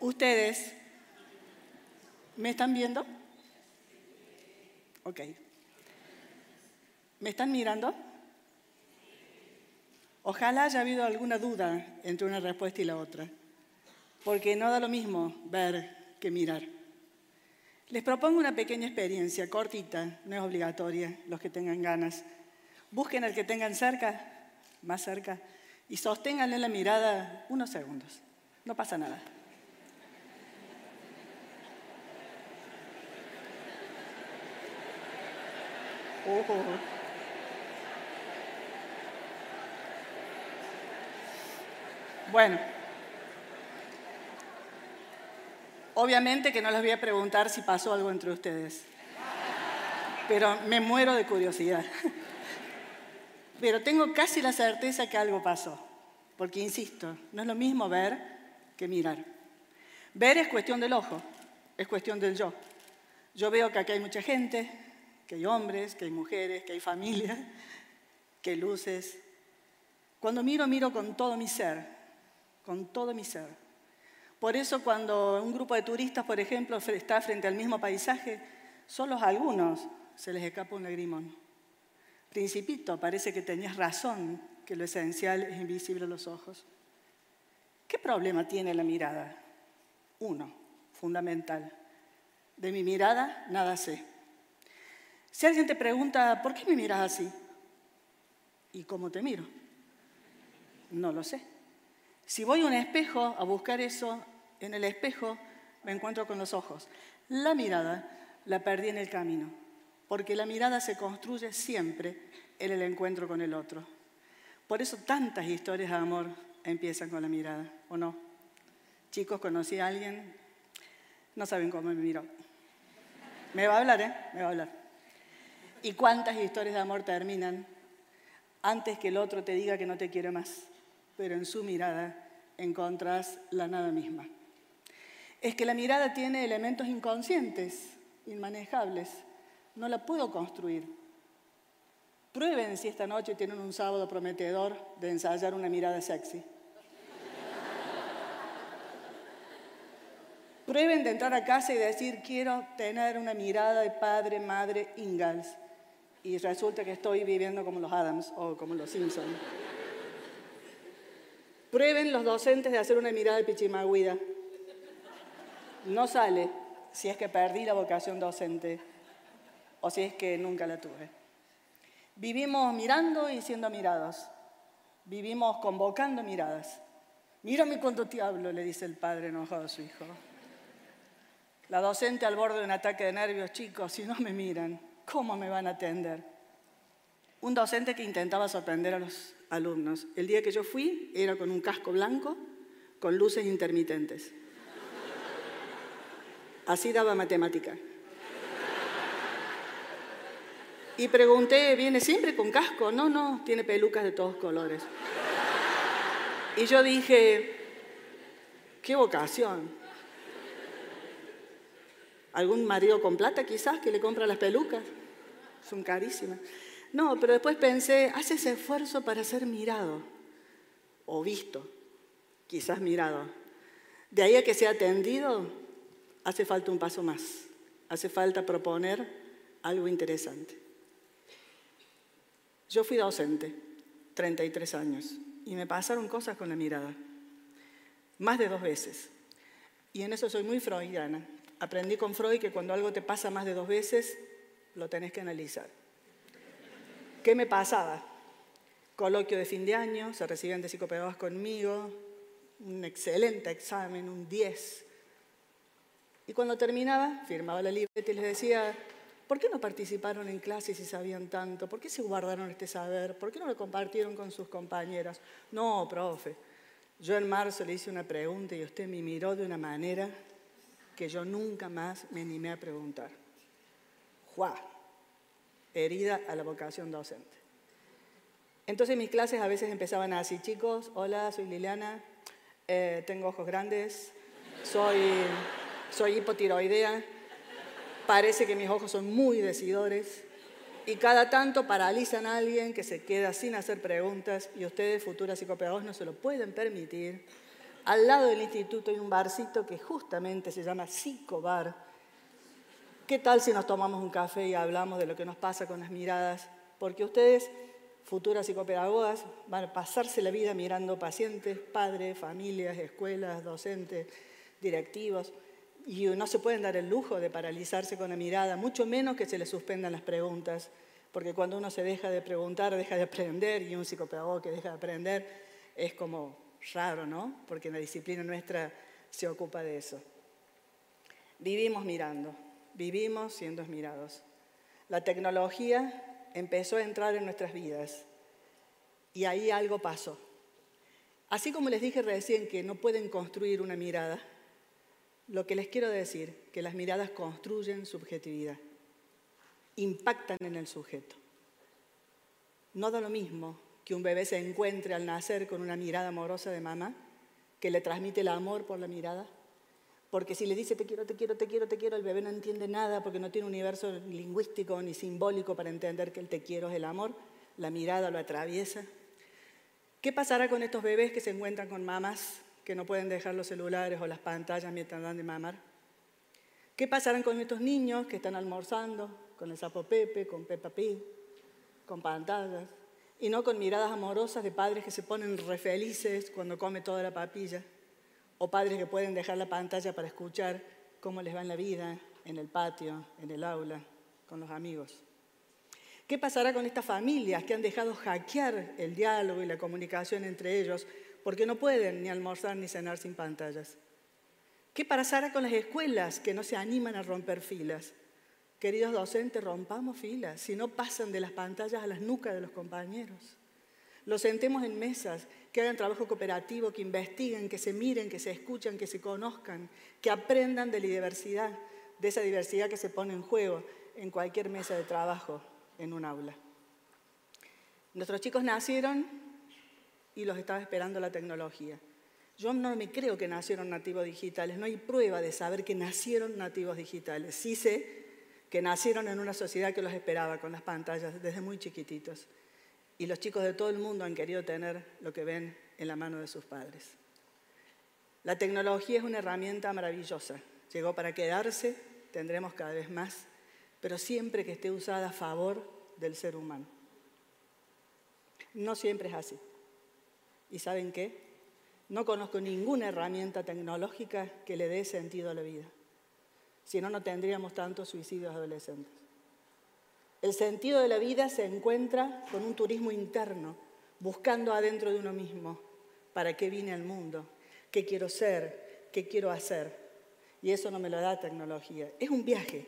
Ustedes, ¿me están viendo? Ok. ¿Me están mirando? Ojalá haya habido alguna duda entre una respuesta y la otra, porque no da lo mismo ver que mirar. Les propongo una pequeña experiencia, cortita, no es obligatoria, los que tengan ganas. Busquen al que tengan cerca, más cerca, y sosténganle la mirada unos segundos. No pasa nada. Bueno, obviamente que no les voy a preguntar si pasó algo entre ustedes, pero me muero de curiosidad. Pero tengo casi la certeza que algo pasó, porque insisto, no es lo mismo ver que mirar. Ver es cuestión del ojo, es cuestión del yo. Yo veo que aquí hay mucha gente, que hay hombres, que hay mujeres, que hay familia, que hay luces. Cuando miro, miro con todo mi ser, con todo mi ser. Por eso cuando un grupo de turistas, por ejemplo, está frente al mismo paisaje, solo a algunos se les escapa un lagrimón. Principito, parece que tenías razón, que lo esencial es invisible a los ojos. ¿Qué problema tiene la mirada? Uno, fundamental. De mi mirada nada sé. Si alguien te pregunta, ¿por qué me miras así? ¿Y cómo te miro? No lo sé. Si voy a un espejo a buscar eso, en el espejo me encuentro con los ojos. La mirada la perdí en el camino porque la mirada se construye siempre en el encuentro con el otro. Por eso tantas historias de amor empiezan con la mirada, ¿o no? Chicos, conocí a alguien, no saben cómo me miró. Me va a hablar, ¿eh? Me va a hablar. ¿Y cuántas historias de amor terminan antes que el otro te diga que no te quiere más? Pero en su mirada encontrás la nada misma. Es que la mirada tiene elementos inconscientes, inmanejables no la puedo construir. Prueben si esta noche tienen un sábado prometedor de ensayar una mirada sexy. Prueben de entrar a casa y decir, quiero tener una mirada de padre, madre, Ingalls. Y resulta que estoy viviendo como los Adams o como los Simpsons. Prueben los docentes de hacer una mirada de pichimaguida. No sale si es que perdí la vocación docente o si es que nunca la tuve. Vivimos mirando y siendo mirados. Vivimos convocando miradas. Mírame cuando te hablo, le dice el padre enojado a su hijo. La docente al borde de un ataque de nervios, chicos, si no me miran, ¿cómo me van a atender? Un docente que intentaba sorprender a los alumnos. El día que yo fui era con un casco blanco, con luces intermitentes. Así daba matemática. Y pregunté, ¿viene siempre con casco? No, no, tiene pelucas de todos colores. Y yo dije, qué vocación. ¿Algún marido con plata quizás que le compra las pelucas? Son carísimas. No, pero después pensé, hace ese esfuerzo para ser mirado o visto, quizás mirado. De ahí a que sea atendido, hace falta un paso más. Hace falta proponer algo interesante. Yo fui docente, 33 años, y me pasaron cosas con la mirada, más de dos veces. Y en eso soy muy freudiana. Aprendí con Freud que cuando algo te pasa más de dos veces, lo tenés que analizar. ¿Qué me pasaba? Coloquio de fin de año, se recibían de psicopedagogos conmigo, un excelente examen, un 10. Y cuando terminaba, firmaba la libreta y les decía, ¿Por qué no participaron en clases si sabían tanto? ¿Por qué se guardaron este saber? ¿Por qué no lo compartieron con sus compañeras? No, profe. Yo en marzo le hice una pregunta y usted me miró de una manera que yo nunca más me animé a preguntar. ¡Juá! Herida a la vocación docente. Entonces mis clases a veces empezaban así, chicos, hola, soy Liliana, eh, tengo ojos grandes, soy, soy hipotiroidea, parece que mis ojos son muy decidores y cada tanto paralizan a alguien que se queda sin hacer preguntas y ustedes, futuras psicopedagogos, no se lo pueden permitir. Al lado del instituto hay un barcito que justamente se llama Psicobar. ¿Qué tal si nos tomamos un café y hablamos de lo que nos pasa con las miradas? Porque ustedes, futuras psicopedagogas, van a pasarse la vida mirando pacientes, padres, familias, escuelas, docentes, directivos, y no se pueden dar el lujo de paralizarse con la mirada, mucho menos que se les suspendan las preguntas, porque cuando uno se deja de preguntar, deja de aprender, y un psicopedagogo que deja de aprender es como raro, ¿no? Porque la disciplina nuestra se ocupa de eso. Vivimos mirando, vivimos siendo mirados. La tecnología empezó a entrar en nuestras vidas y ahí algo pasó. Así como les dije recién que no pueden construir una mirada, lo que les quiero decir, que las miradas construyen subjetividad, impactan en el sujeto. No da lo mismo que un bebé se encuentre al nacer con una mirada amorosa de mamá, que le transmite el amor por la mirada, porque si le dice te quiero, te quiero, te quiero, te quiero, el bebé no entiende nada porque no tiene un universo lingüístico ni simbólico para entender que el te quiero es el amor, la mirada lo atraviesa. ¿Qué pasará con estos bebés que se encuentran con mamás que no pueden dejar los celulares o las pantallas mientras dan de mamar? ¿Qué pasarán con estos niños que están almorzando con el sapo Pepe, con Peppa Pig, con pantallas, y no con miradas amorosas de padres que se ponen re felices cuando come toda la papilla, o padres que pueden dejar la pantalla para escuchar cómo les va en la vida, en el patio, en el aula, con los amigos? ¿Qué pasará con estas familias que han dejado hackear el diálogo y la comunicación entre ellos porque no pueden ni almorzar ni cenar sin pantallas. ¿Qué pasará con las escuelas que no se animan a romper filas? Queridos docentes, rompamos filas, si no pasan de las pantallas a las nucas de los compañeros. Los sentemos en mesas, que hagan trabajo cooperativo, que investiguen, que se miren, que se escuchen, que se conozcan, que aprendan de la diversidad, de esa diversidad que se pone en juego en cualquier mesa de trabajo en un aula. Nuestros chicos nacieron y los estaba esperando la tecnología. Yo no me creo que nacieron nativos digitales, no hay prueba de saber que nacieron nativos digitales. Sí sé que nacieron en una sociedad que los esperaba con las pantallas desde muy chiquititos. Y los chicos de todo el mundo han querido tener lo que ven en la mano de sus padres. La tecnología es una herramienta maravillosa. Llegó para quedarse, tendremos cada vez más, pero siempre que esté usada a favor del ser humano. No siempre es así. ¿Y saben qué? No conozco ninguna herramienta tecnológica que le dé sentido a la vida. Si no, no tendríamos tantos suicidios adolescentes. El sentido de la vida se encuentra con un turismo interno, buscando adentro de uno mismo, ¿para qué vine al mundo? ¿Qué quiero ser? ¿Qué quiero hacer? Y eso no me lo da tecnología. Es un viaje,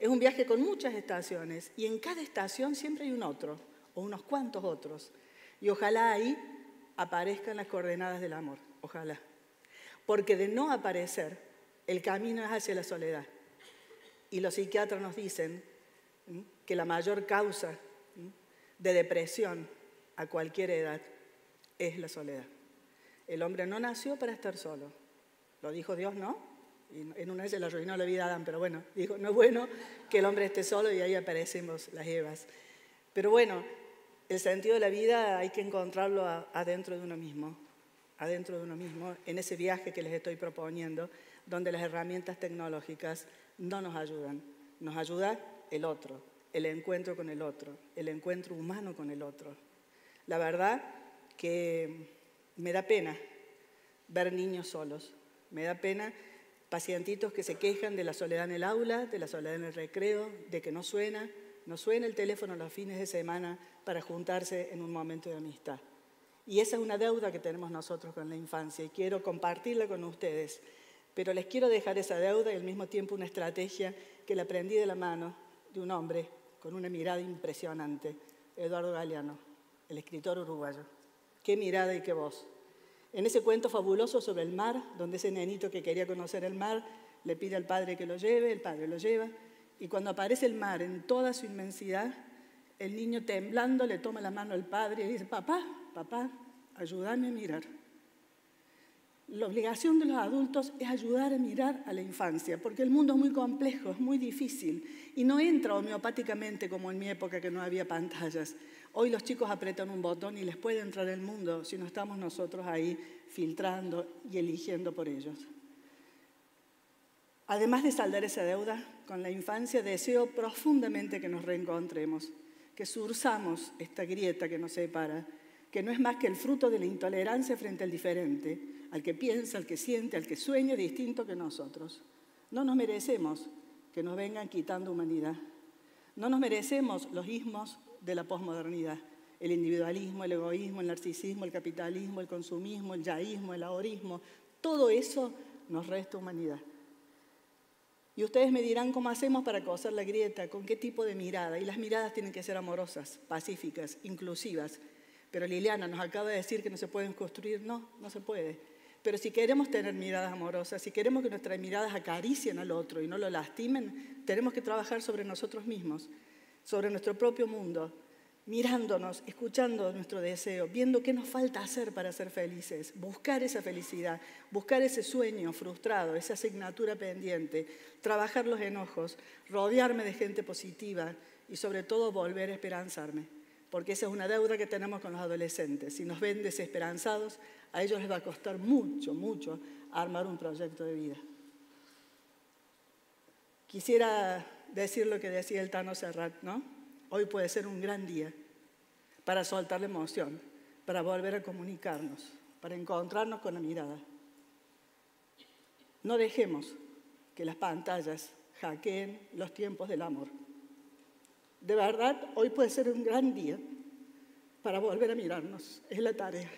es un viaje con muchas estaciones y en cada estación siempre hay un otro o unos cuantos otros. Y ojalá ahí aparezcan las coordenadas del amor, ojalá. Porque de no aparecer, el camino es hacia la soledad. Y los psiquiatras nos dicen que la mayor causa de depresión a cualquier edad es la soledad. El hombre no nació para estar solo. Lo dijo Dios, ¿no? En una vez se le arruinó la vida a Adán, pero bueno, dijo, no es bueno que el hombre esté solo y ahí aparecemos las Evas. Pero bueno, el sentido de la vida hay que encontrarlo adentro de uno mismo, adentro de uno mismo, en ese viaje que les estoy proponiendo, donde las herramientas tecnológicas no nos ayudan. Nos ayuda el otro, el encuentro con el otro, el encuentro humano con el otro. La verdad que me da pena ver niños solos, me da pena pacientitos que se quejan de la soledad en el aula, de la soledad en el recreo, de que no suena, no suena el teléfono los fines de semana para juntarse en un momento de amistad. Y esa es una deuda que tenemos nosotros con la infancia y quiero compartirla con ustedes. Pero les quiero dejar esa deuda y al mismo tiempo una estrategia que la aprendí de la mano de un hombre con una mirada impresionante, Eduardo Galeano, el escritor uruguayo. Qué mirada y qué voz. En ese cuento fabuloso sobre el mar, donde ese nenito que quería conocer el mar le pide al padre que lo lleve, el padre lo lleva, y cuando aparece el mar en toda su inmensidad, el niño temblando le toma la mano al padre y dice, papá, papá, ayúdame a mirar. La obligación de los adultos es ayudar a mirar a la infancia, porque el mundo es muy complejo, es muy difícil y no entra homeopáticamente como en mi época que no había pantallas. Hoy los chicos apretan un botón y les puede entrar el mundo si no estamos nosotros ahí filtrando y eligiendo por ellos. Además de saldar esa deuda con la infancia, deseo profundamente que nos reencontremos, que surzamos esta grieta que nos separa, que no es más que el fruto de la intolerancia frente al diferente, al que piensa, al que siente, al que sueña distinto que nosotros. No nos merecemos que nos vengan quitando humanidad. No nos merecemos los ismos de la posmodernidad. El individualismo, el egoísmo, el narcisismo, el capitalismo, el consumismo, el yaísmo, el ahorismo. Todo eso nos resta humanidad. Y ustedes me dirán cómo hacemos para coser la grieta, con qué tipo de mirada. Y las miradas tienen que ser amorosas, pacíficas, inclusivas. Pero Liliana nos acaba de decir que no se pueden construir. No, no se puede. Pero si queremos tener miradas amorosas, si queremos que nuestras miradas acaricien al otro y no lo lastimen, tenemos que trabajar sobre nosotros mismos, sobre nuestro propio mundo, mirándonos, escuchando nuestro deseo, viendo qué nos falta hacer para ser felices, buscar esa felicidad, buscar ese sueño frustrado, esa asignatura pendiente, trabajar los enojos, rodearme de gente positiva y sobre todo volver a esperanzarme porque esa es una deuda que tenemos con los adolescentes. Si nos ven desesperanzados, a ellos les va a costar mucho, mucho armar un proyecto de vida. Quisiera decir lo que decía el Tano Serrat, ¿no? Hoy puede ser un gran día para soltar la emoción, para volver a comunicarnos, para encontrarnos con la mirada. No dejemos que las pantallas hackeen los tiempos del amor. De verdad, hoy puede ser un gran día para volver a mirarnos. Es la tarea.